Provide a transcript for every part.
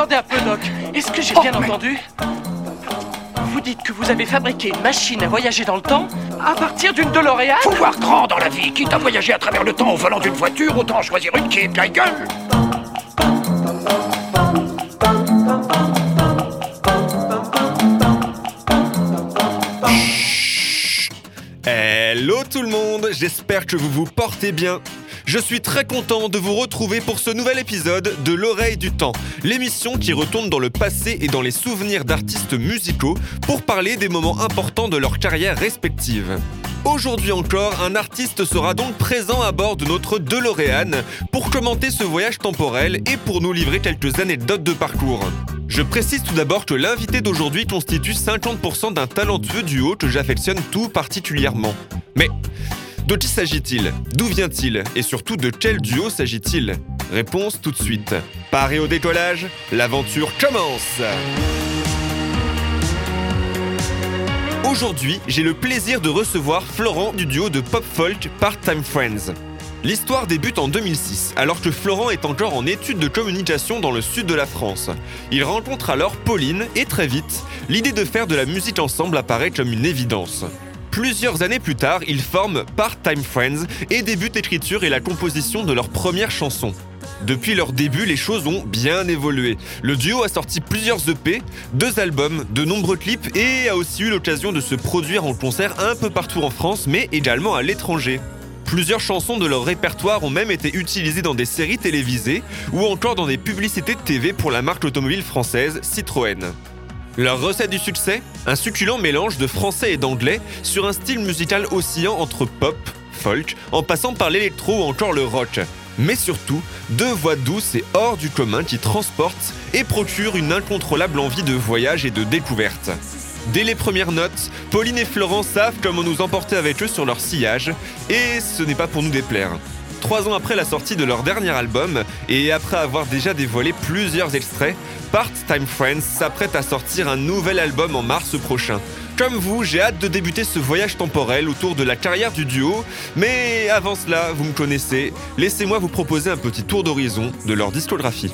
attendez un peu, Doc. Est-ce que j'ai Oh, bien mais- entendu? Vous dites que vous avez fabriqué une machine à voyager dans le temps à partir d'une DeLorean? Faut voir grand dans la vie. Quitte à voyager à travers le temps au volant d'une voiture, autant choisir une qui est bien gueule. Hello tout le monde, j'espère que vous vous portez bien. Je suis très content de vous retrouver pour ce nouvel épisode de L'oreille du temps, l'émission qui retourne dans le passé et dans les souvenirs d'artistes musicaux pour parler des moments importants de leur carrière respective. Aujourd'hui encore, un artiste sera donc présent à bord de notre DeLorean pour commenter ce voyage temporel et pour nous livrer quelques anecdotes de parcours. Je précise tout d'abord que l'invité d'aujourd'hui constitue 50% d'un talentueux duo que j'affectionne tout particulièrement. Mais de qui s'agit-il? D'où vient-il? Et surtout de quel duo s'agit-il? Réponse tout de suite. Paré au décollage, l'aventure commence Aujourd'hui, j'ai le plaisir de recevoir Florent du duo de pop folk Part-Time Friends. L'histoire débute en 2006, alors que Florent est encore en études de communication dans le sud de la France. Il rencontre alors Pauline et très vite, l'idée de faire de la musique ensemble apparaît comme une évidence. Plusieurs années plus tard, ils forment Part-Time Friends et débutent l'écriture et la composition de leur première chanson. Depuis leur début, les choses ont bien évolué. Le duo a sorti plusieurs EP, deux albums, de nombreux clips et a aussi eu l'occasion de se produire en concert un peu partout en France, mais également à l'étranger. Plusieurs chansons de leur répertoire ont même été utilisées dans des séries télévisées ou encore dans des publicités de TV pour la marque automobile française Citroën. Leur recette du succès? Un succulent mélange de français et d'anglais sur un style musical oscillant entre pop, folk, en passant par l'électro ou encore le rock. Mais surtout, deux voix douces et hors du commun qui transportent et procurent une incontrôlable envie de voyage et de découverte. Dès les premières notes, Pauline et Florent savent comment nous emporter avec eux sur leur sillage, et ce n'est pas pour nous déplaire. Trois ans après la sortie de leur dernier album, et après avoir déjà dévoilé plusieurs extraits, Part-Time Friends s'apprête à sortir un nouvel album en mars prochain. Comme vous, j'ai hâte de débuter ce voyage temporel autour de la carrière du duo, mais avant cela, vous me connaissez, laissez-moi vous proposer un petit tour d'horizon de leur discographie.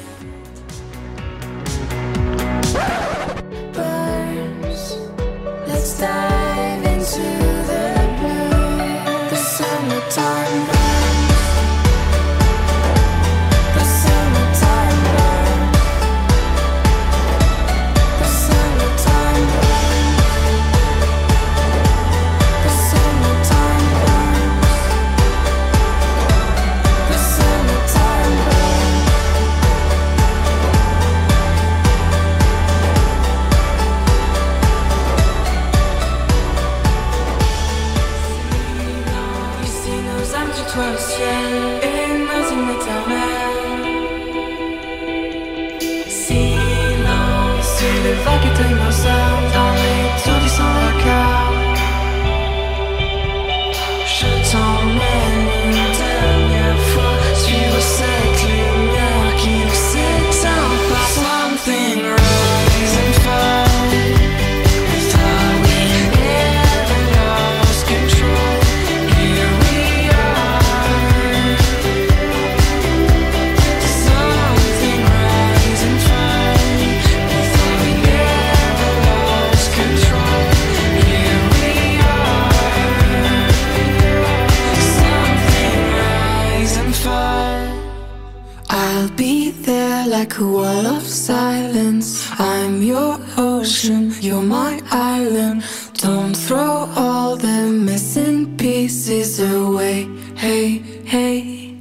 I'll be there like a wall of silence. I'm your ocean, you're my island. Don't throw all the missing pieces away. Hey, hey.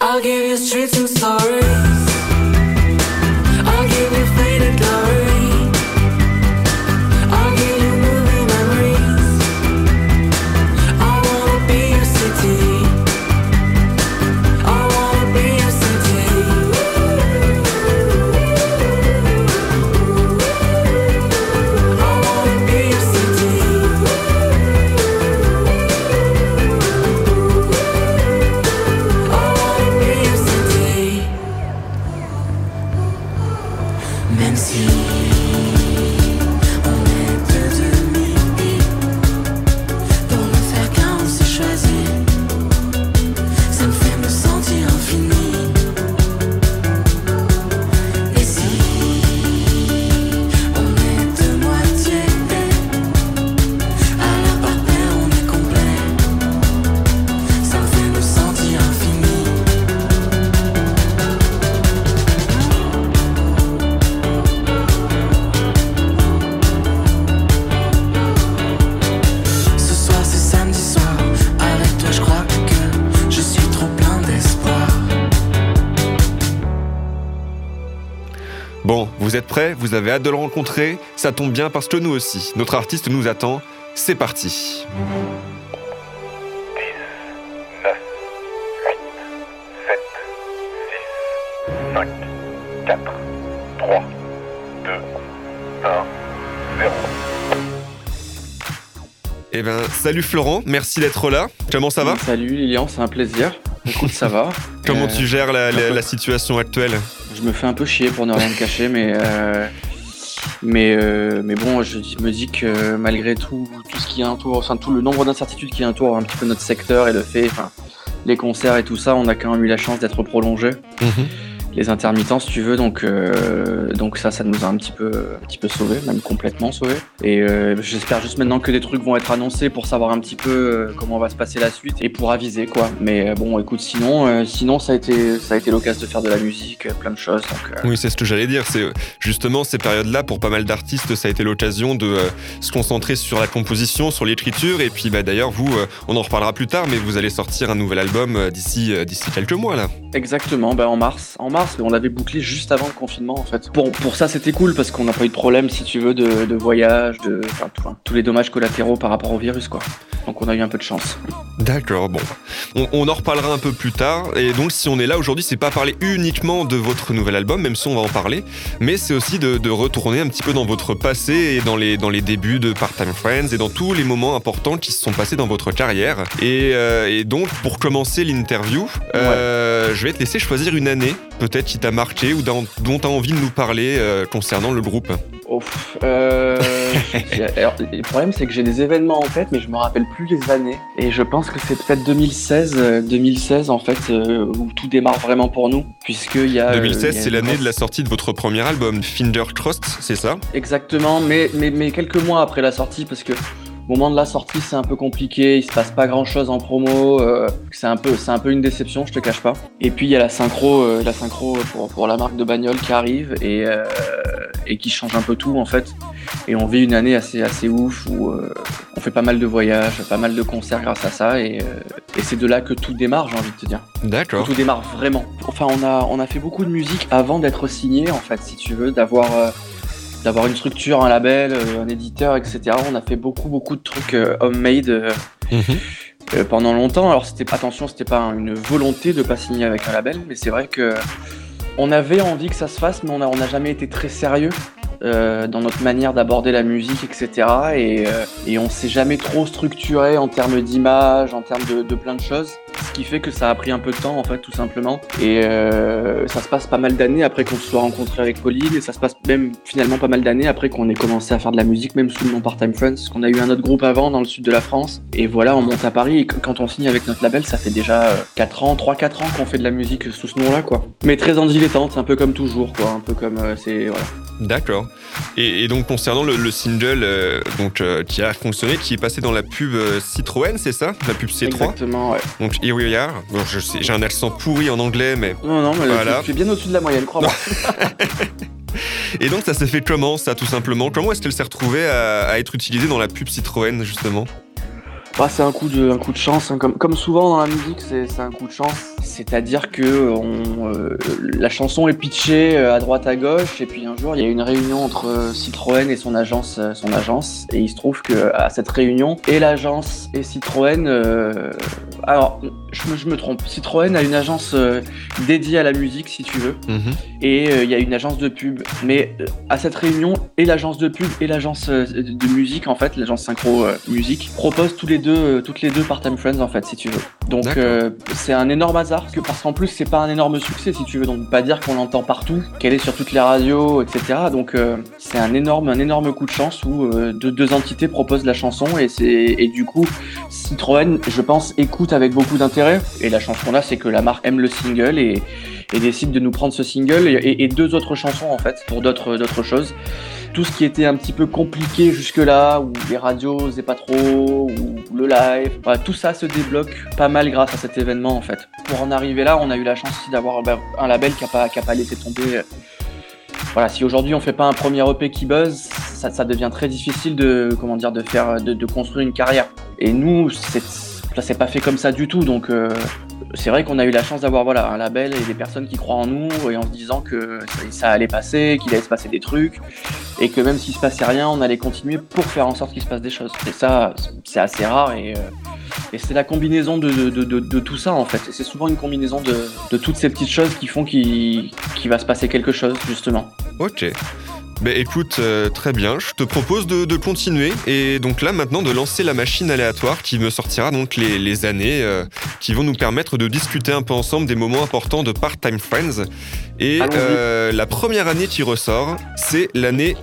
I'll give you streets and stories. I'll give you faded glory. Vous avez hâte de le rencontrer Ça tombe bien parce que nous aussi. Notre artiste nous attend. C'est parti. 5, 4, 3, 2, 1, 0. Eh ben, salut Florent, merci d'être là. Comment ça va? Salut Lilian, c'est un plaisir. Écoute, ça va. Comment Euh, tu gères la, la- la situation actuelle? Je me fais un peu chier pour ne rien cacher, mais euh, euh, mais bon, je me dis que malgré tout, tout ce qui entoure, enfin tout le nombre d'incertitudes qui entourent un petit peu notre secteur et le fait, les concerts et tout ça, on a quand même eu la chance d'être prolongé. Mhm. Les intermittents, si tu veux, donc euh, donc ça, ça nous a un petit peu un petit peu sauvé, même complètement sauvé. Et euh, j'espère juste maintenant que des trucs vont être annoncés pour savoir un petit peu euh, comment va se passer la suite et pour aviser quoi. Mais bon, écoute, sinon euh, sinon ça a été ça a été l'occasion de faire de la musique, plein de choses. Donc Oui, c'est ce que j'allais dire. C'est justement ces périodes-là, pour pas mal d'artistes, ça a été l'occasion de se concentrer sur la composition, sur l'écriture. Et puis, bah, d'ailleurs, vous, on en reparlera plus tard, mais vous allez sortir un nouvel album d'ici d'ici quelques mois là. Exactement, bah en mars. En mars, on l'avait bouclé juste avant le confinement en fait. Pour, pour ça, c'était cool parce qu'on n'a pas eu de problème, si tu veux, de, de voyage, de enfin, tout- enfin, tous les dommages collatéraux par rapport au virus quoi. Donc on a eu un peu de chance. D'accord, bon. On, on en reparlera un peu plus tard. Et donc, si on est là aujourd'hui, c'est pas parler uniquement de votre nouvel album, même si on va en parler, mais c'est aussi de, de retourner un petit peu dans votre passé et dans les, dans les débuts de Part-Time Friends et dans tous les moments importants qui se sont passés dans votre carrière. Et, euh, et donc, pour commencer l'interview, euh, je vais te laisser choisir une année, peut-être qui t'a marqué ou dont tu as envie de nous parler euh, concernant le groupe. Ouf. Euh, alors, le problème, c'est que j'ai des événements en tête, mais je me rappelle plus les années. Et je pense que c'est peut-être 2016, euh, 2016 en fait, euh, où tout démarre vraiment pour nous, puisqu'il y a. euh, 2016, il y a c'est une l'année de la sortie de votre premier album, Finger Trust, c'est ça? Exactement, mais, mais, mais quelques mois après la sortie, parce que moment de la sortie, c'est un peu compliqué, il se passe pas grand chose en promo, euh, c'est un, peu- c'est un peu une déception, je te cache pas. Et puis il y a la synchro, euh, la synchro pour, pour la marque de bagnole qui arrive et, euh, et qui change un peu tout en fait. Et on vit une année assez, assez ouf où on fait pas mal de voyages, pas mal de concerts grâce à ça, et, et c'est de là que tout démarre, j'ai envie de te dire. D'accord. Tout démarre vraiment. Enfin, on a, on a fait beaucoup de musique avant d'être signé, en fait, si tu veux, d'avoir d'avoir une structure, un label, euh, un éditeur, etc. On a fait beaucoup, beaucoup de trucs euh, homemade euh, Mhm. pendant longtemps. Alors, c'était attention, c'était pas une volonté de pas signer avec un label, mais c'est vrai que on avait envie que ça se fasse, mais on n'a on n'a jamais été très sérieux. euh, dans notre manière d'aborder la musique, etc. Et, euh, et on s'est jamais trop structuré en termes d'image, en termes de, de plein de choses. Ce qui fait que ça a pris un peu de temps, en fait, tout simplement. Et euh, ça se passe pas mal d'années après qu'on se soit rencontré avec Pauline, et ça se passe même finalement pas mal d'années après qu'on ait commencé à faire de la musique, même sous le nom Part-Time Friends, qu'on a eu un autre groupe avant dans le sud de la France. Et voilà, on monte à Paris, et qu- quand on signe avec notre label, ça fait déjà euh, 4 ans, 3-4 ans qu'on fait de la musique sous ce nom-là, quoi. Mais très en dilettante, un peu comme toujours, quoi. Un peu comme, euh, c'est, voilà. D'accord. Et, et donc concernant le, le single euh, donc, euh, qui a fonctionné, qui est passé dans la pub euh, Citroën, c'est ça? La pub C3 Exactement, ouais. Donc Here We Are. Bon, je sais, j'ai un accent pourri en anglais, mais... Non, non, mais Voilà. tu, tu es bien au-dessus de la moyenne, crois-moi. Et donc ça s'est fait comment, ça, tout simplement? Comment est-ce qu'elle s'est retrouvée à, à être utilisée dans la pub Citroën, justement? Bah, c'est un coup de, un coup de chance. hein. Comme, comme souvent dans la musique, c'est un coup de chance. C'est-à-dire que on, euh, la chanson est pitchée euh, à droite à gauche, et puis un jour il y a une réunion entre euh, Citroën et son agence, son agence, et il se trouve que à cette réunion, et l'agence et Citroën. euh, alors, je me, je me trompe. Citroën a une agence euh, dédiée à la musique, si tu veux Mhm. et euh, il y a une agence de pub. Mais euh, à cette réunion, et l'agence de pub et l'agence de musique, en fait, l'agence synchro musique, proposent tous les deux, toutes les deux part-time friends, en fait, si tu veux. Donc c'est un énorme hasard, parce que- parce qu'en plus c'est pas un énorme succès, si tu veux. Donc pas dire qu'on l'entend partout, qu'elle est sur toutes les radios, etc. Donc c'est un énorme, un énorme coup de chance où deux, deux entités proposent la chanson et et du coup Citroën, je pense, écoute avec beaucoup d'intérêt. Et la chanson là, c'est que la marque aime le single et décide de nous prendre ce single et, deux autres chansons en fait pour d'autres d'autres choses. Tout ce qui était un petit peu compliqué jusque-là, où les radios faisaient pas trop, ou le live, tout ça se débloque pas mal grâce à cet événement en fait. Pour en arriver là, on a eu la chance d'avoir bah, un label qui a pas, qui a pas laissé tomber. Voilà, si aujourd'hui on fait pas un premier EP qui buzz, ça, ça devient très difficile de comment dire de faire de, de construire une carrière. Et nous, c'est ça s'est pas fait comme ça du tout. Donc euh, c'est vrai qu'on a eu la chance d'avoir voilà un label et des personnes qui croient en nous et en se disant que ça, allait passer, qu'il allait se passer des trucs et que même s'il se passait rien, on allait continuer pour faire en sorte qu'il se passe des choses. Et ça, c'est assez rare et, euh, c'est la combinaison de, tout ça en fait. C'est souvent une combinaison de, toutes ces petites choses qui font qu'il va se passer quelque chose justement. Ok. Bah écoute, euh, très bien, je te propose de, de continuer et donc là maintenant de lancer la machine aléatoire qui me sortira donc les, les années euh, qui vont nous permettre de discuter un peu ensemble des moments importants de Part-Time Friends. Et euh, la première année qui ressort, c'est l'année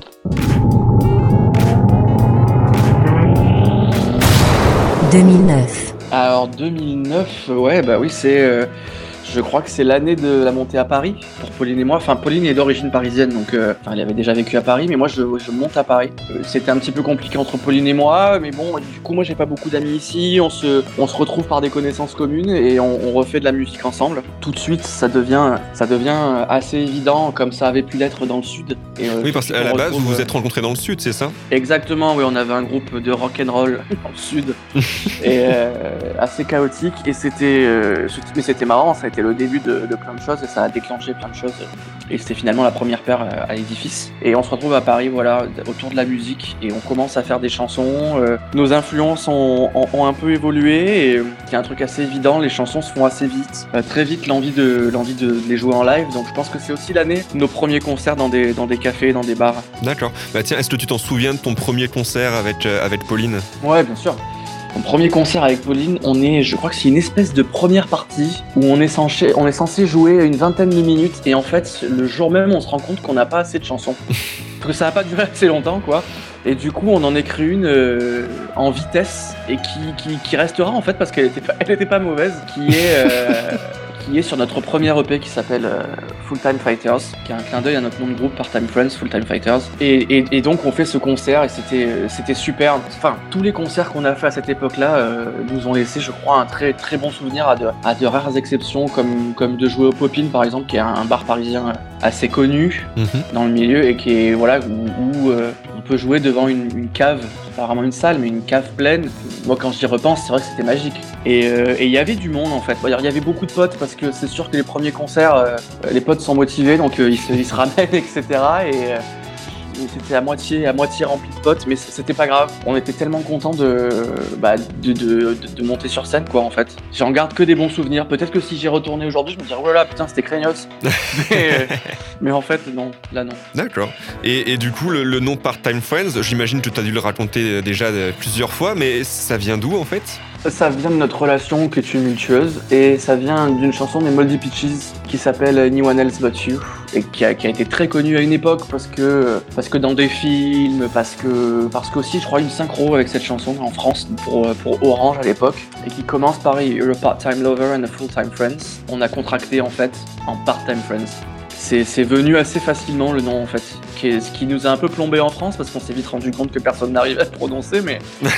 2009. Alors 2009, ouais bah oui c'est, euh, je crois que c'est l'année de la montée à Paris pour Pauline et moi. Enfin Pauline est d'origine parisienne donc euh, enfin, elle avait déjà vécu à Paris mais moi je, je monte à Paris. Euh, C'était un petit peu compliqué entre Pauline et moi mais bon du coup moi j'ai pas beaucoup d'amis ici. On se, on se retrouve par des connaissances communes et on, on refait de la musique ensemble. Tout de suite ça devient, ça devient assez évident comme ça avait pu l'être dans le sud. Et, euh, Oui, parce qu'à la base, vous vous êtes rencontrés dans le sud, c'est ça? Exactement, oui, on avait un groupe de rock and roll dans le sud et assez chaotique et c'était, c'était- mais c'était marrant, ça a été le début de, de plein de choses et ça a déclenché plein de choses et c'était finalement la première paire euh, à l'édifice et on se retrouve à Paris, voilà, autour de la musique et on commence à faire des chansons. euh, nos influences ont, ont- ont un peu évolué et euh, il y a un truc assez évident, les chansons se font assez vite, très vite l'envie de l'envie de les jouer en live, donc je pense que c'est aussi l'année nos premiers concerts dans des dans des cafés, dans des bars. D'accord. Bah tiens, est-ce que tu t'en souviens de ton premier concert avec, euh, avec Pauline? Ouais, bien sûr. Mon premier concert avec Pauline, on est, je crois que c'est une espèce de première partie où on est censé, on est censé jouer une vingtaine de minutes et en fait, le jour même, on se rend compte qu'on n'a pas assez de chansons. Parce que ça n'a pas duré assez longtemps, quoi. Et du coup, on en écrit une euh, en vitesse et qui, qui, qui restera en fait parce qu'elle était pas, elle était pas mauvaise, qui est, euh, qui est sur notre premier EP qui s'appelle euh, Full Time Fighters, qui est un clin d'œil à notre nom de groupe Part-Time Friends, Full Time Fighters. Et, et, et donc, on fait ce concert et c'était, euh, c'était super. Enfin, tous les concerts qu'on a fait à cette époque-là euh, nous ont laissé, je crois, un très très bon souvenir à de, à de rares exceptions, comme, comme de jouer au Popin par exemple, qui est un, un bar parisien assez connu Mhm. dans le milieu et qui est voilà où, peut jouer devant une, cave, pas vraiment une salle, mais une cave pleine. Moi, quand j'y repense, c'est vrai que c'était magique. Et euh, il y avait du monde en fait. Il y avait beaucoup de potes parce que c'est sûr que les premiers concerts, euh, les potes sont motivés, donc euh, ils, se, ramènent, etc. Et et c'était à moitié, à moitié rempli de potes, mais c'était pas grave. On était tellement contents de, bah, de, de, de- monter sur scène, quoi, en fait. J'en garde que des bons souvenirs. Peut-être que si j'y retournais aujourd'hui, je me dirais, oh là là, putain, c'était craignos. mais, mais en fait, non, là, non. D'accord. Et, et du coup, le, le nom Part-Time Friends, j'imagine que tu as dû le raconter euh, déjà euh, plusieurs fois, mais ça vient d'où en fait? Ça vient de notre relation qui est tumultueuse et ça vient d'une chanson des Moldy Peaches qui s'appelle Anyone Else But You et qui a, été très connue à une époque parce que parce que dans des films, parce que parce je crois une synchro avec cette chanson en France pour, pour Orange à l'époque et qui commence par You're a part-time lover and a full-time friends. On a contracté en fait en part-time friends. C'est venu assez facilement le nom en fait, qui est- ce qui nous a un peu plombé en France parce qu'on s'est vite rendu compte que personne n'arrivait à le prononcer, mais,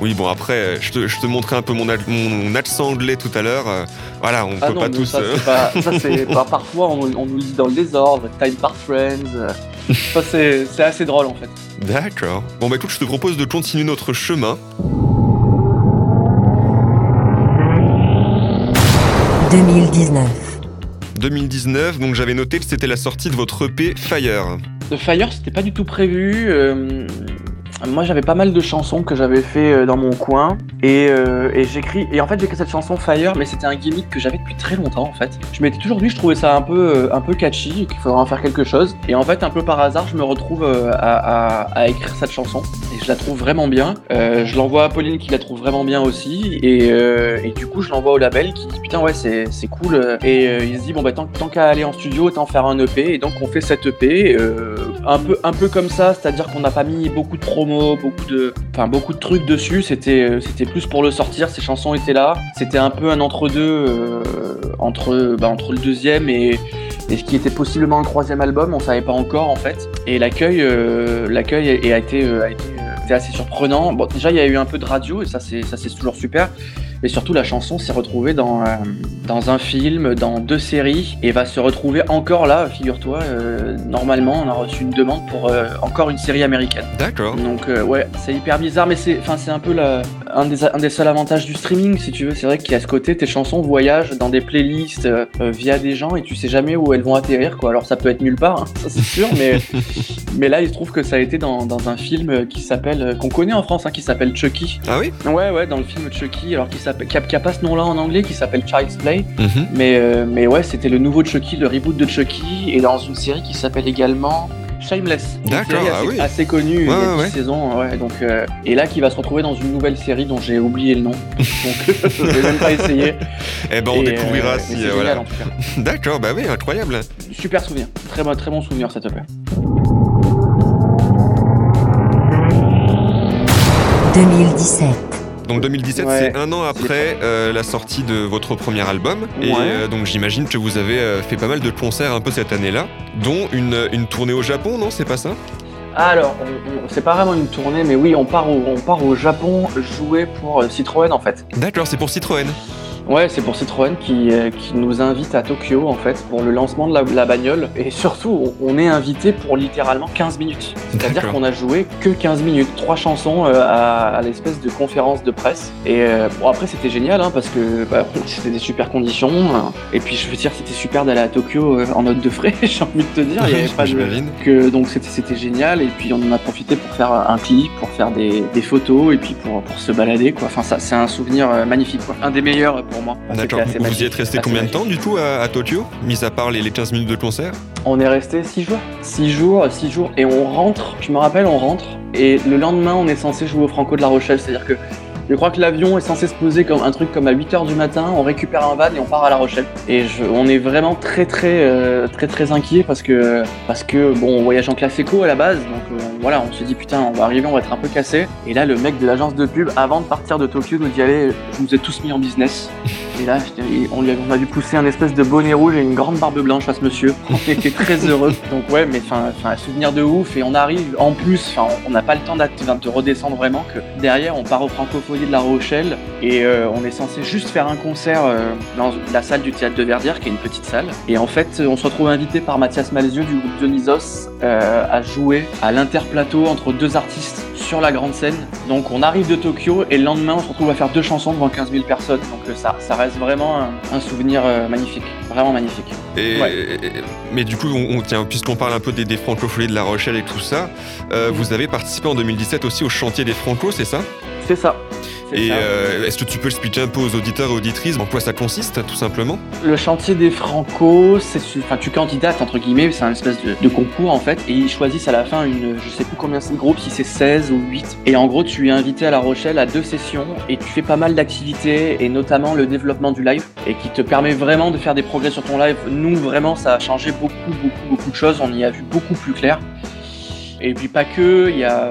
Oui, bon, après, je te, je te montrais un peu mon, ac- mon, mon accent anglais tout à l'heure. euh, voilà, on Ah peut non, pas tous. ça, euh, c'est pas, ça c'est pas- parfois on, on nous dit dans le désordre, time part friends. euh, Ça c'est c'est assez drôle en fait. D'accord. Bon, bah écoute, je te propose de continuer notre chemin. 2019. 2019, donc j'avais noté que c'était la sortie de votre EP Fire. The Fire c'était pas du tout prévu. euh, moi j'avais pas mal de chansons que j'avais fait euh, dans mon coin. Et, euh, et j'écris et en fait j'écris cette chanson Fire mais c'était un gimmick que j'avais depuis très longtemps en fait. Je m'étais toujours dit je trouvais ça un peu euh, un peu catchy qu'il faudrait en faire quelque chose. Et en fait un peu par hasard je me retrouve à, écrire cette chanson. Et je la trouve vraiment bien. Je l'envoie à Pauline qui la trouve vraiment bien aussi. Et, euh, et du coup je l'envoie au label qui dit putain ouais c'est c'est cool. Et il se dit bon bah tant, tant qu'à aller en studio autant faire un EP et donc on fait cet EP un peu un peu comme ça. C'est à dire qu'on n'a pas mis beaucoup de promos beaucoup de trucs dessus c'était euh, c'était plus pour le sortir ces chansons étaient là c'était un peu un entre deux entre bah, entre le deuxième et ce qui était possiblement un troisième album, on savait pas encore en fait. Et l'accueil, euh, l'accueil a, a été, euh, a euh, était assez surprenant. Bon, déjà il y a eu un peu de radio et ça c'est, ça c'est toujours super. Mais surtout la chanson s'est retrouvée dans, euh, dans un film, dans deux séries et va se retrouver encore là, figure-toi. euh, normalement, on a reçu une demande pour euh, encore une série américaine. D'accord. Donc ouais, c'est hyper bizarre, mais c'est, un peu la, un des, un des seuls avantages du streaming, si tu veux. C'est vrai qu'il y a ce côté, tes chansons voyagent dans des playlists via des gens et tu sais jamais où elles vont atterrir, quoi. Alors ça peut être nulle part, hein, ça c'est sûr, mais, mais là il se trouve que ça a été dans, dans un film qui s'appelle, qu'on connaît en France, hein, qui s'appelle Chucky. Ah oui? Ouais, ouais, dans le film Chucky, alors qui s'appelle, qui a, qui a pas ce nom-là en anglais, qui s'appelle Child's Play. Mhm. Mais, euh, mais ouais, c'était le nouveau Chucky, le reboot de Chucky, et dans une série qui s'appelle également Shameless. Une D'accord, série ah assez, oui. assez connue, il y Ouais, a ouais, 10 saisons, ouais, donc, euh, et là qui va se retrouver dans une nouvelle série dont j'ai oublié le nom, donc je vais même pas essayer. Eh ben, on Et, découvrira euh, si. euh, voilà. D'accord, bah oui, incroyable. Super souvenir, très bon, très bon souvenir s'il te plaît. 2017. Donc 2017, Ouais. c'est un an après euh, la sortie de votre premier album. Et euh, donc j'imagine que vous avez euh, fait pas mal de concerts un peu cette année-là, dont une, une tournée au Japon, non? C'est pas ça? Alors, c'est pas vraiment une tournée, mais oui, on part au, on part au Japon jouer pour Citroën en fait. D'accord, c'est pour Citroën. Ouais, c'est pour Citroën qui, euh, qui nous invite à Tokyo en fait pour le lancement de la, la bagnole. Et surtout, on, est invité pour littéralement 15 minutes. C'est-à-dire qu'on a joué que 15 minutes, trois chansons euh, à, à l'espèce de conférence de presse. Et euh, bon, après, c'était génial hein, parce que bah, c'était des super conditions. Et puis, je veux dire, c'était super d'aller à Tokyo en note de frais, j'ai envie de te dire. Il y avait pas de, que donc c'était génial et puis on en a profité pour faire un clip, pour faire des, des photos et puis pour, pour se balader quoi. Enfin ça c'est un souvenir magnifique quoi. Un des meilleurs pour moi. D'accord. Vous y êtes resté combien de temps du coup à, à Tokyo, mis à part les, les 15 minutes de concert? On est resté 6 jours. 6 jours, 6 jours et on rentre, je me rappelle on rentre et le lendemain on est censé jouer au Franco de la Rochelle, c'est-à-dire que je crois que l'avion est censé se poser comme un truc comme à 8h du matin, on récupère un van et on part à La Rochelle. Et on est vraiment très très euh, très très inquiet parce que parce que bon on voyage en classe éco à la base, donc euh, voilà on se dit putain on va arriver, on va être un peu cassé. Et là le mec de l'agence de pub avant de partir de Tokyo nous dit allez je vous ai tous mis en business. Et là on, lui a, on a dû pousser un espèce de bonnet rouge et une grande barbe blanche à ce monsieur. On était très heureux. Donc ouais mais enfin un souvenir de ouf et on arrive en plus on n'a pas le temps de redescendre vraiment que derrière on part au Francophonie de La Rochelle et euh, on est censé juste faire un concert euh, dans la salle du théâtre de Verdière qui est une petite salle et en fait on se retrouve invité par Mathias Malzieu du groupe Dionysos euh, à jouer à l'interplateau entre deux artistes sur la grande scène. Donc on arrive de Tokyo et le lendemain on se retrouve à faire deux chansons devant 15 000 personnes. Donc euh, ça, ça reste vraiment un, un souvenir euh, magnifique. Vraiment magnifique. Et, Ouais. et- mais du coup, on, on- tiens, puisqu'on parle un peu des, des francophonies de La Rochelle et tout ça, euh, Mhm. vous avez participé en 2017 aussi au chantier des Franco, c'est ça? C'est ça Et euh, est-ce que tu peux expliquer un peu aux auditeurs et auditrices en quoi ça consiste, tout simplement? Le chantier des Franco, c'est enfin tu candidates entre guillemets, c'est un espèce de, de concours en fait, et ils choisissent à la fin une, je sais plus combien c'est le groupe, si c'est 16 ou 8. Et en gros, tu es invité à La Rochelle à deux sessions et tu fais pas mal d'activités et notamment le développement du live et qui te permet vraiment de faire des progrès sur ton live. Nous vraiment, ça a changé beaucoup, beaucoup, beaucoup de choses. On y a vu beaucoup plus clair. Et puis pas que, il y a...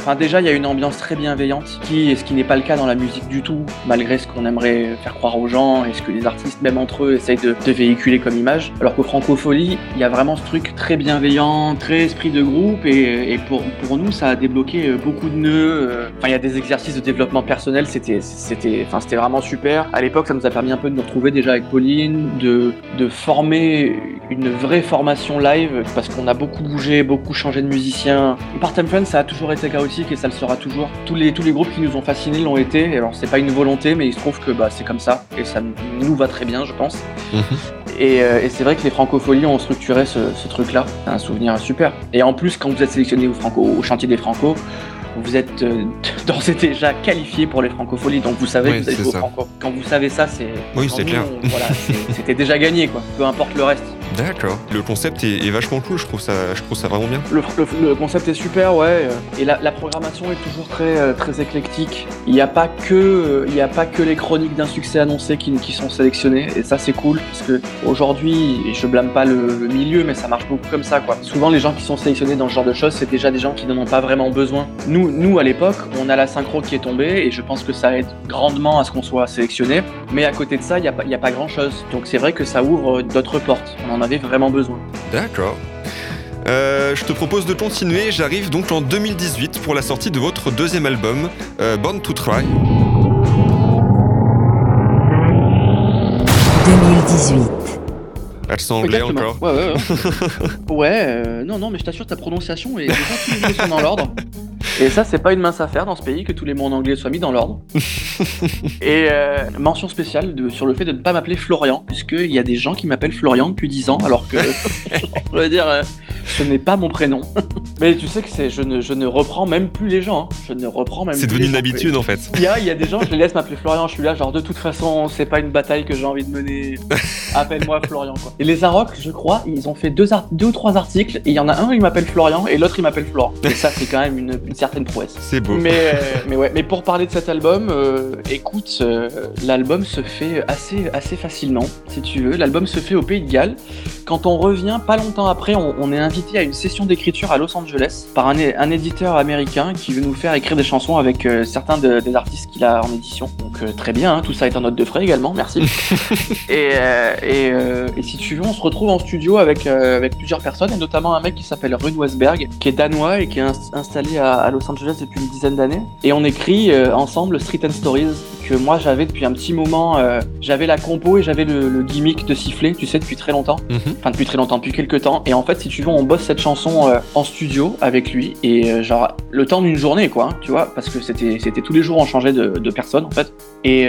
Enfin déjà, il y a une ambiance très bienveillante, qui, ce qui n'est pas le cas dans la musique du tout, malgré ce qu'on aimerait faire croire aux gens et ce que les artistes, même entre eux, essayent de, véhiculer comme image. Alors qu'au Francophonie, il y a vraiment ce truc très bienveillant, très esprit de groupe, et, pour, nous, ça a débloqué euh, beaucoup de nœuds. euh. Enfin, il y a des exercices de développement personnel, c'était enfin, vraiment super. À l'époque, ça nous a permis un peu de nous retrouver déjà avec Pauline, de, former une vraie formation live, parce qu'on a beaucoup bougé, beaucoup changé de musiciens. Part-Time Fun, ça a toujours été chaotique et ça le sera toujours. Tous les, tous les groupes qui nous ont fascinés l'ont été. Alors, c'est pas une volonté, mais il se trouve que bah, c'est comme ça. Et ça nous va très bien, je pense. Mhm. Et, euh, et c'est vrai que les francopholies ont structuré ce, ce truc-là. C'est un souvenir super. Et en plus, quand vous êtes sélectionné au, franco, au chantier des Franco, vous êtes euh, d'ores et déjà qualifié pour les francopholies. Donc vous savez Oui, que vous allez jouer au ça. franco. Quand vous savez ça, c'est. Oui, c'est clair. on- Voilà, c'est- c'était déjà gagné, quoi. Peu importe le reste. D'accord. Le concept est, vachement cool, je trouve ça, vraiment bien. Le, concept est super, ouais. euh, Et la, programmation est toujours très, euh, très éclectique. Il n'y a pas que, euh, a pas que les chroniques d'un succès annoncé qui, sont sélectionnées. Et ça, c'est cool parce que aujourd'hui, et je blâme pas le, milieu, mais ça marche beaucoup comme ça, quoi. Souvent, les gens qui sont sélectionnés dans ce genre de choses, c'est déjà des gens qui n'en ont pas vraiment besoin. Nous, nous, à l'époque, on a la synchro qui est tombée et je pense que ça aide grandement à ce qu'on soit sélectionné. Mais à côté de ça, il n'y a, a pas grand chose. Donc c'est vrai que ça ouvre d'autres portes. Avait vraiment besoin. D'accord. Euh, je te propose de continuer. J'arrive donc en 2018 pour la sortie de votre deuxième album, euh, Born to Try. 2018. Accent anglais Exactement. encore. Ouais, ouais, ouais. ouais, euh, non, non, mais je t'assure, ta prononciation est déjà tous les mots sont dans l'ordre. Et ça, c'est pas une mince affaire dans ce pays que tous les mots en anglais soient mis dans l'ordre. Et euh, mention spéciale de- sur le fait de ne pas m'appeler Florian, puisqu'il y a des gens qui m'appellent Florian depuis 10 ans, alors que, je veux dire, euh, ce n'est pas mon prénom. Mais tu sais que c'est, je ne, je ne reprends même plus les gens. hein. Je ne reprends même C'est devenu une habitude en fait. Il y a, il y a des gens, je les laisse m'appeler Florian, je suis là, genre de toute façon, c'est pas une bataille que j'ai envie de mener. Appelle-moi Florian, quoi. Et les Arocs, je crois, ils ont fait deux, ou trois articles, et il y en a un, il m'appelle Florian, et l'autre, il m'appelle Florent. Et ça, c'est quand même une, une certaine prouesse. C'est beau. Mais, euh, mais ouais, mais pour parler de cet album, euh, écoute, euh, l'album se fait assez, assez facilement, si tu veux. L'album se fait au Pays de Galles. Quand on revient, pas longtemps après, on, on est invité à une session d'écriture à Los Angeles par un, éditeur américain qui veut nous faire écrire des chansons avec euh, certains de- des artistes qu'il a en édition. Donc euh, très bien, hein, tout ça est en note de frais également, merci. et, euh, et, et si tu veux, on se retrouve en studio avec, avec plusieurs personnes, et notamment un mec qui s'appelle Rune Westberg, qui est danois et qui est ins- installé à, à Los Angeles depuis une dizaine d'années. Et on écrit ensemble Street and Stories, que moi j'avais depuis un petit moment. euh, j'avais la compo et j'avais le, le gimmick de siffler, tu sais, depuis très longtemps. Mhm. Enfin, depuis très longtemps, depuis quelques temps. Et en fait, si tu veux, on bosse cette chanson euh, en studio avec lui. Et euh, genre, le temps d'une journée, quoi, hein, tu vois, parce que c'était c'était tous les jours, on changeait de, de personne, en fait. Et,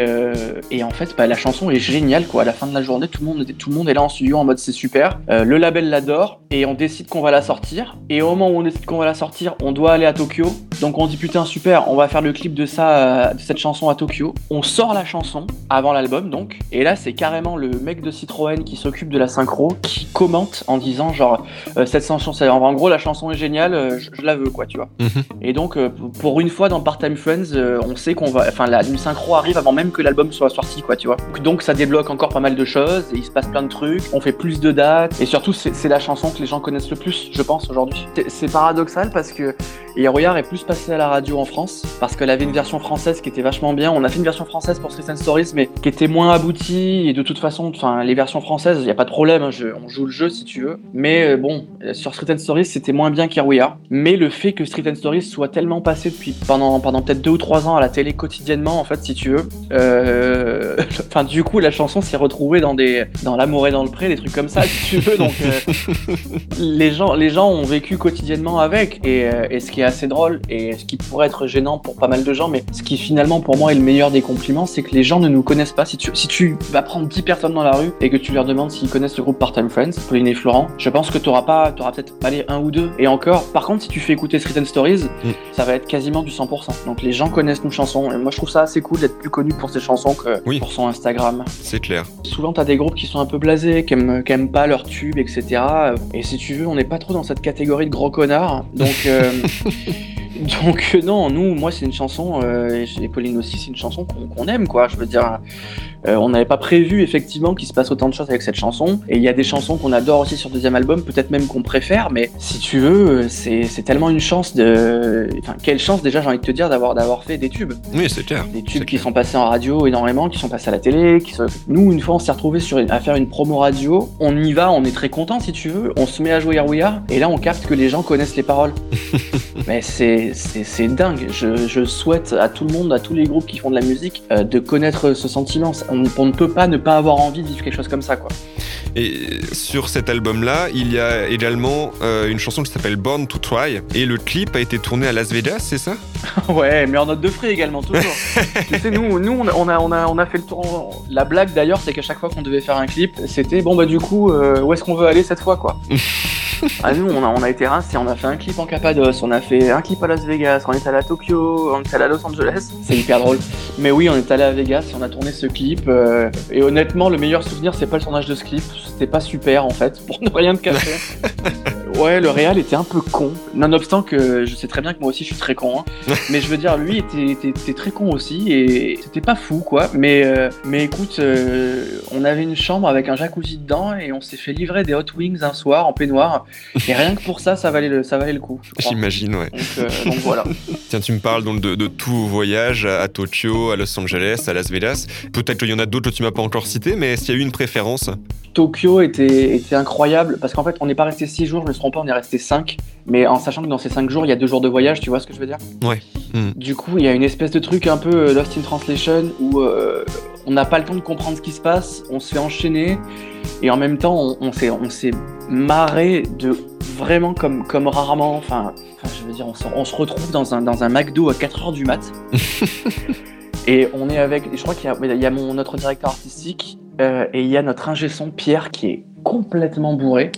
et en fait, bah, la chanson est géniale, quoi. À la fin de la journée, tout le monde, était- tout le monde est là en studio en mode c'est super. Le label l'adore et on décide qu'on va la sortir. Et au moment où on décide qu'on va la sortir, on doit aller à Tokyo. Donc on dit putain, super, on va faire le clip de ça, de cette chanson à Tokyo. On sort la chanson avant l'album, donc. Et là, c'est carrément le mec de Citroën qui s'occupe de la synchro qui commente en disant genre euh, cette chanson, c'est en gros la chanson est géniale, euh, je, je la veux quoi, tu vois. Mhm. Et donc euh, pour une fois dans Part-Time Friends, euh, on sait qu'on va, enfin la une synchro arrive avant même que l'album soit sorti quoi, tu vois. Donc, ça débloque encore pas mal de choses et il se passe plein de trucs. On fait plus de dates et surtout c'est c'est la chanson que les gens connaissent le plus, je pense aujourd'hui. C'est- C'est paradoxal parce que Héroyard est plus passé à la radio en France parce qu'elle avait une version française qui était vachement bien. On a fait une version française pour Street and Stories mais qui était moins aboutie et de toute façon, enfin les versions françaises, il y a pas de problème, je- on joue le jeu si tu veux. Mais euh, bon, euh, sur Street and Stories c'était moins bien Are. Mais le fait que Street and Stories soit tellement passé depuis pendant pendant peut-être deux ou trois ans à la télé quotidiennement en fait si tu veux, euh, enfin du coup la chanson s'est retrouvée dans des dans l'amour et dans le pré, des trucs comme ça si tu veux donc. euh, les gens, les gens ont vécu quotidiennement avec, et, et ce qui est assez drôle, et ce qui pourrait être gênant pour pas mal de gens, mais ce qui finalement pour moi est le meilleur des compliments, c'est que les gens ne nous connaissent pas. Si tu, si tu vas prendre 10 personnes dans la rue et que tu leur demandes s'ils connaissent le groupe Part-Time Friends, Pauline et Florent, je pense que tu auras pas, tu auras peut-être allez, un ou deux. Et encore, par contre, si tu fais écouter Street and Stories, Mm. ça va être quasiment du 100%. Donc les gens connaissent nos chansons, et moi je trouve ça assez cool d'être plus connu pour ses chansons que Oui. pour son Instagram. C'est clair. Souvent, t'as des groupes qui sont un peu blasés, qui aiment, qui aiment pas leur tube, etc. Et si tu veux, on n'est pas trop dans cette catégorie de gros connards. Donc, euh, donc euh, non, nous, moi, c'est une chanson, euh, et Pauline aussi, c'est une chanson qu'on qu'on aime, quoi. Je veux dire, euh, on n'avait pas prévu, effectivement, qu'il se passe autant de choses avec cette chanson. Et il y a des chansons qu'on adore aussi sur le deuxième album, peut-être même qu'on préfère, mais si tu veux, euh, c'est c'est tellement une chance de. Enfin, quelle chance, déjà, j'ai envie de te dire, d'avoir d'avoir fait des tubes Oui, c'est clair. des C'est tubes qui clair. sont passés en radio énormément, qui sont passés à la télé. Qui se... Nous, une fois, on s'est retrouvé sur une- à faire une promo radio. On y va, on est très content si tu veux. On se met à jouer Here We Are, et là, on capte que les gens connaissent les paroles. Mais c'est c'est- c'est dingue. Je, je souhaite à tout le monde, à tous les groupes qui font de la musique, euh, de connaître ce sentiment. On, on ne peut pas ne pas avoir envie de vivre quelque chose comme ça, quoi. Et sur cet album-là, il y a également euh, une chanson qui s'appelle Born to Try. Et le clip a été tourné à Las Vegas, c'est ça? Ouais, mais en note de frais également, toujours. tu sais, nous, nous on, a, on, a, on, a, on a fait le tour. La blague d'ailleurs, c'est qu'à chaque fois qu'on devait faire un clip, c'était bon, bah du coup, euh, où est-ce qu'on veut aller cette fois, quoi? Ah, nous, on a, on a été rincés, on a fait un clip en Cappadoce, on a fait un clip à Las Vegas, on est allé à Tokyo, on est allé à Los Angeles. C'est hyper drôle. Mais oui, on est allé à Vegas et on a tourné ce clip. Euh, et honnêtement, le meilleur souvenir, c'est pas le tournage de ce clip, c'était pas super en fait, pour ne rien te cacher. Ouais, le réal était un peu con. Nonobstant que je sais très bien que moi aussi je suis très con. hein. mais je veux dire, lui était, était- était très con aussi et c'était pas fou quoi. Mais, euh, mais écoute, euh, on avait une chambre avec un jacuzzi dedans et on s'est fait livrer des hot wings un soir en peignoir. Et rien que pour ça, ça valait le, ça valait le coup. J'imagine, ouais. Donc, donc voilà. Tiens, tu me parles donc de, de tous vos voyages à Tokyo, à Los Angeles, à Las Vegas. Peut-être y en a d'autres que tu m'as pas encore cité, mais est-ce qu'il y a eu une préférence Tokyo était, était incroyable parce qu'en fait, on n'est pas resté 6 jours, je me trompe pas, on est resté 5. Mais en sachant que dans ces 5 jours, il y a 2 jours de voyage, tu vois ce que je veux dire? Ouais. Hmm. Du coup, il y a une espèce de truc un peu euh, Lost in Translation où euh, on n'a pas le temps de comprendre ce qui se passe, on se fait enchaîner et en même temps, on, on s'est marré de vraiment comme, comme rarement. Enfin, enfin, je veux dire, on, se- on se retrouve dans un, dans un McDo à 4h du mat. et on est avec, je crois qu'il y a, mon, notre directeur artistique euh, et il y a notre ingé son Pierre qui est complètement bourré.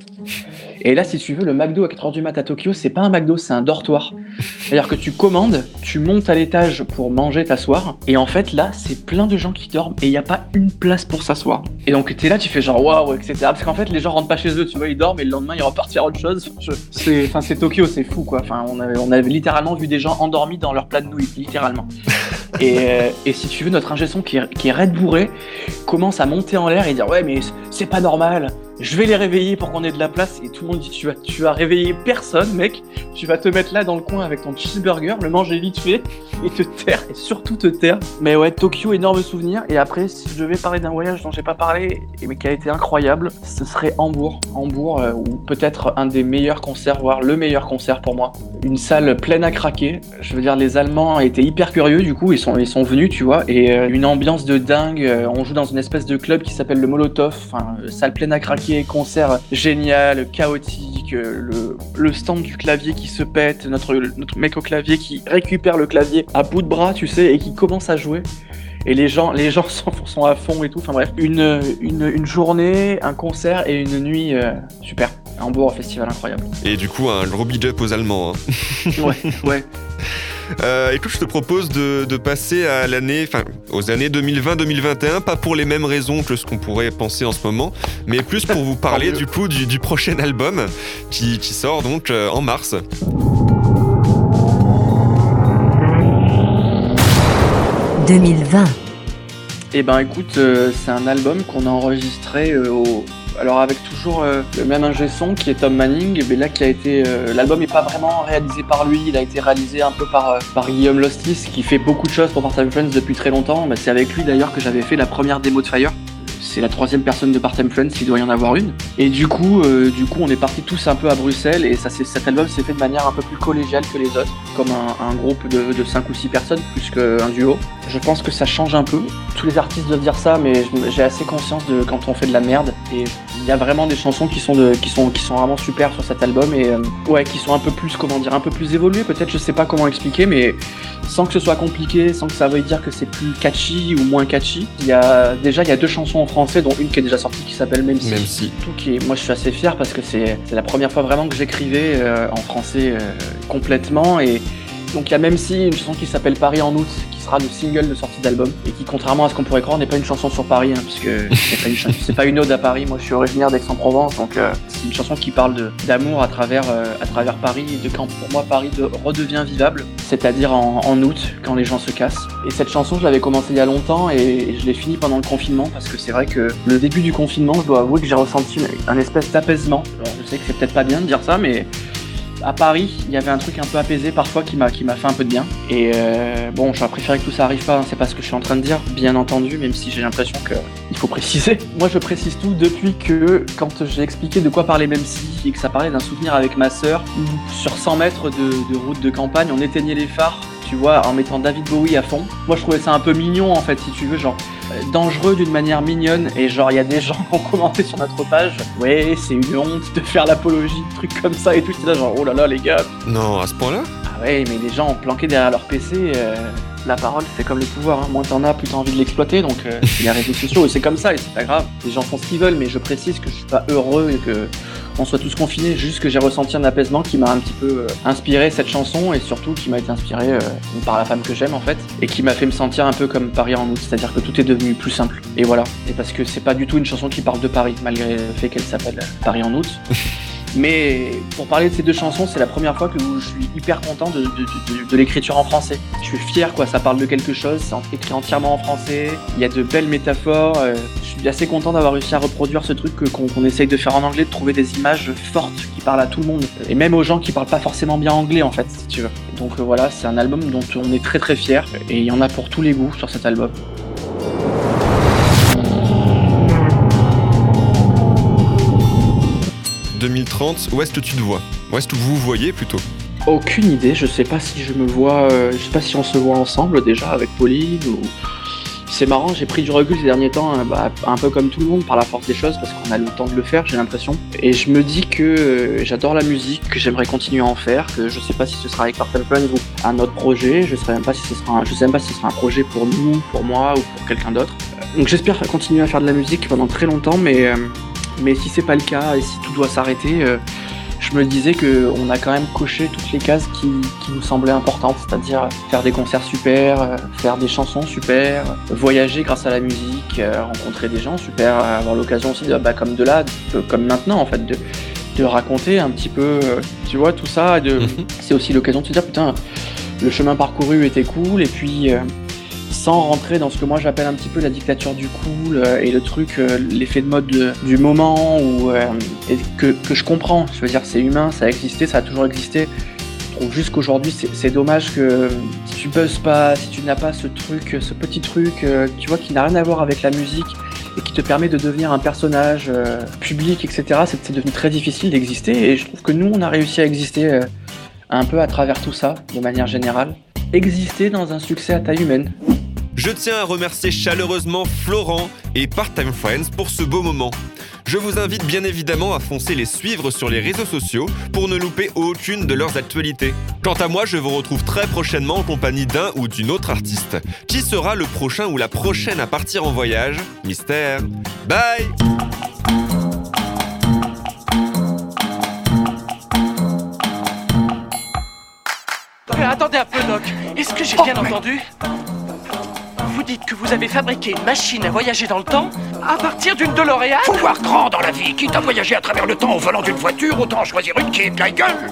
Et là, si tu veux, le McDo à 4h du mat à Tokyo, c'est pas un McDo, c'est un dortoir. C'est-à-dire que tu commandes, tu montes à l'étage pour manger, t'asseoir, et en fait là, c'est plein de gens qui dorment et il n'y a pas une place pour s'asseoir. Et donc t'es là, tu fais genre waouh, etc. Parce qu'en fait, les gens rentrent pas chez eux, tu vois, ils dorment et le lendemain ils repartent faire autre chose. C'est, enfin, c'est Tokyo, c'est fou quoi. Enfin, on avait, on avait littéralement vu des gens endormis dans leur plat de nouilles, littéralement. Et, euh, et si tu veux, notre ingé son qui est, qui est raide bourré commence à monter en l'air et dire ouais mais c'est pas normal. Je vais les réveiller pour qu'on ait de la place et tout le monde dit tu vas tu vas réveiller personne mec. Tu vas te mettre là dans le coin avec ton cheeseburger, le manger vite fait et te taire et surtout te taire. Mais ouais Tokyo énorme souvenir et après si je devais parler d'un voyage dont j'ai pas parlé mais qui a été incroyable, ce serait Hambourg. Hambourg euh, ou peut-être un des meilleurs concerts voire le meilleur concert pour moi. Une salle pleine à craquer. Je veux dire les Allemands étaient hyper curieux du coup ils sont ils sont venus tu vois et euh, une ambiance de dingue. Euh, On joue dans une espèce de club qui s'appelle le Molotov. Enfin salle pleine à craquer, concert génial, chaotique, euh, le, le stand du clavier qui se pète, notre, notre mec au clavier qui récupère le clavier à bout de bras, tu sais, et qui commence à jouer. Et les gens, les gens sont, à fond et tout. Enfin bref, une, une, une journée, un concert et une nuit euh, super. Hambourg, festival incroyable. Et du coup, un gros big up aux Allemands. hein. Ouais, ouais. Euh, écoute, je te propose de, de passer à l'année, enfin, aux années 2020-2021, pas pour les mêmes raisons que ce qu'on pourrait penser en ce moment, mais plus pour vous parler du coup du, du prochain album qui, qui sort donc euh, en mars. 2020, Eh ben écoute, euh, c'est un album qu'on a enregistré euh, au... Alors avec toujours euh, le même ingé son qui est Tom Manning, mais là qui a été... euh, L'album n'est pas vraiment réalisé par lui, il a été réalisé un peu par, euh, par Guillaume Lostis qui fait beaucoup de choses pour Part-Time Friends depuis très longtemps. Bah, c'est avec lui d'ailleurs que j'avais fait la première démo de Fire. C'est la troisième personne de Part-Time Friends, il doit y en avoir une. Et du coup, euh, du coup, on est partis tous un peu à Bruxelles et ça, cet album s'est fait de manière un peu plus collégiale que les autres, comme un, groupe de, de 5 ou 6 personnes plus qu'un duo. Je pense que ça change un peu. Tous les artistes doivent dire ça, mais j'ai assez conscience de quand on fait de la merde. Et il y a vraiment des chansons qui sont vraiment super sur cet album et euh, ouais, qui sont un peu plus, comment dire, un peu plus évoluées. Peut-être, je sais pas comment expliquer, mais sans que ce soit compliqué, sans que ça veuille dire que c'est plus catchy ou moins catchy. Il y a déjà il y a deux chansons en français, dont une qui est déjà sortie qui s'appelle Même si. Même si. Tout qui est, moi je suis assez fier parce que c'est c'est la première fois vraiment que j'écrivais euh, en français euh, complètement et donc il y a même si une chanson qui s'appelle Paris en août qui sera le single de sortie d'album et qui contrairement à ce qu'on pourrait croire n'est pas une chanson sur Paris hein, puisque c'est pas, une c'est pas une ode à Paris. Moi je suis originaire d'Aix-en-Provence donc euh, c'est une chanson qui parle de- d'amour à travers euh, à travers Paris et de quand pour moi Paris de- redevient vivable c'est-à-dire en, en août quand les gens se cassent. Et cette chanson je l'avais commencée il y a longtemps et, et je l'ai finie pendant le confinement parce que c'est vrai que le début du confinement je dois avouer que j'ai ressenti un espèce d'apaisement. Alors, je sais que c'est peut-être pas bien de dire ça mais à Paris, il y avait un truc un peu apaisé parfois qui m'a qui m'a fait un peu de bien. Et euh, bon, j'aurais préféré que tout ça arrive pas, hein, c'est pas ce que je suis en train de dire, bien entendu, même si j'ai l'impression que il faut préciser. Moi, je précise tout depuis que quand j'ai expliqué de quoi parlait même si et que ça parlait d'un souvenir avec ma sœur, où sur 100 mètres de, de route de campagne, on éteignait les phares. Tu vois, en mettant David Bowie à fond. Moi, je trouvais ça un peu mignon, en fait, si tu veux, genre euh, dangereux d'une manière mignonne. Et genre, il y a des gens qui ont commenté sur notre page. Ouais, c'est une honte de faire l'apologie de trucs comme ça et tout. C'est là, genre, oh là là, les gars, Non, à ce point-là? Ah ouais, mais les gens planqués derrière leur PC, euh, la parole c'est comme le pouvoir, hein. moins t'en as, plus t'as envie de l'exploiter, donc euh, il y a les réseaux sociaux et c'est comme ça et c'est pas grave. Les gens font ce qu'ils veulent, mais je précise que je suis pas heureux et que on soit tous confinés, juste que j'ai ressenti un apaisement qui m'a un petit peu euh, inspiré cette chanson et surtout qui m'a été inspiré euh, par la femme que j'aime en fait et qui m'a fait me sentir un peu comme Paris en août, c'est-à-dire que tout est devenu plus simple. Et voilà, et parce que c'est pas du tout une chanson qui parle de Paris, malgré le fait qu'elle s'appelle euh, Paris en août. Mais pour parler de ces deux chansons, c'est la première fois que je suis hyper content de, l'écriture en français. Je suis fier, quoi. Ça parle de quelque chose, c'est écrit entièrement en français. Il y a de belles métaphores. euh, je suis assez content d'avoir réussi à reproduire ce truc qu'on essaye de faire en anglais, de trouver des images fortes qui parlent à tout le monde. Et même aux gens qui parlent pas forcément bien anglais, en fait, si tu veux. Donc euh, voilà, c'est un album dont on est très très fier. Et il y en a pour tous les goûts sur cet album. 2030, où est-ce que tu te vois Où est-ce que vous vous voyez plutôt Aucune idée, je sais pas si je me vois, euh, je sais pas si on se voit ensemble déjà avec Pauline ou C'est marrant, j'ai pris du recul ces derniers temps, hein, bah, un peu comme tout le monde, par la force des choses, parce qu'on a le temps de le faire, j'ai l'impression. Et je me dis que euh, j'adore la musique, que j'aimerais continuer à en faire, que je sais pas si ce sera avec Partel Friends ou un autre projet, je sais même pas si ce sera un, je sais même pas si ce sera un projet pour nous, pour moi ou pour quelqu'un d'autre. Euh, Donc j'espère continuer à faire de la musique pendant très longtemps, mais, mais si c'est pas le cas et si tout doit s'arrêter, euh, je me disais qu'on a quand même coché toutes les cases qui, qui nous semblaient importantes, c'est-à-dire faire des concerts super, euh, faire des chansons super, voyager grâce à la musique, euh, rencontrer des gens super, avoir l'occasion aussi, de, bah, comme de là, de- comme maintenant en fait, de, de raconter un petit peu, tu vois, tout ça. Mhm. C'est aussi l'occasion de se dire, putain, le chemin parcouru était cool, et puis sans rentrer dans ce que moi j'appelle un petit peu la dictature du cool euh, et le truc, euh, l'effet de mode de- du moment, ou euh, que, que je comprends. Je veux dire, c'est humain, ça a existé, ça a toujours existé. Je trouve juste qu'aujourd'hui, c'est dommage que si tu buzzes pas, si tu n'as pas ce truc, ce petit truc, tu vois, qui n'a rien à voir avec la musique et qui te permet de devenir un personnage public, etc., c'est devenu très difficile d'exister. Et je trouve que nous, on a réussi à exister un peu à travers tout ça, de manière générale. Exister dans un succès à taille humaine. Je tiens à remercier chaleureusement Florent et Part-Time Friends pour ce beau moment. Je vous invite bien évidemment à foncer les suivre sur les réseaux sociaux pour ne louper aucune de leurs actualités. Quant à moi, je vous retrouve très prochainement en compagnie d'un ou d'une autre artiste. Qui sera le prochain ou la prochaine à partir en voyage? Mystère. Bye Euh, attendez un peu, Doc. Est-ce que j'ai bien entendu? Vous dites que vous avez fabriqué une machine à voyager dans le temps à partir d'une DeLorean Faut voir grand dans la vie. Quitte à voyager à travers le temps au volant d'une voiture, autant choisir une qui est de la gueule.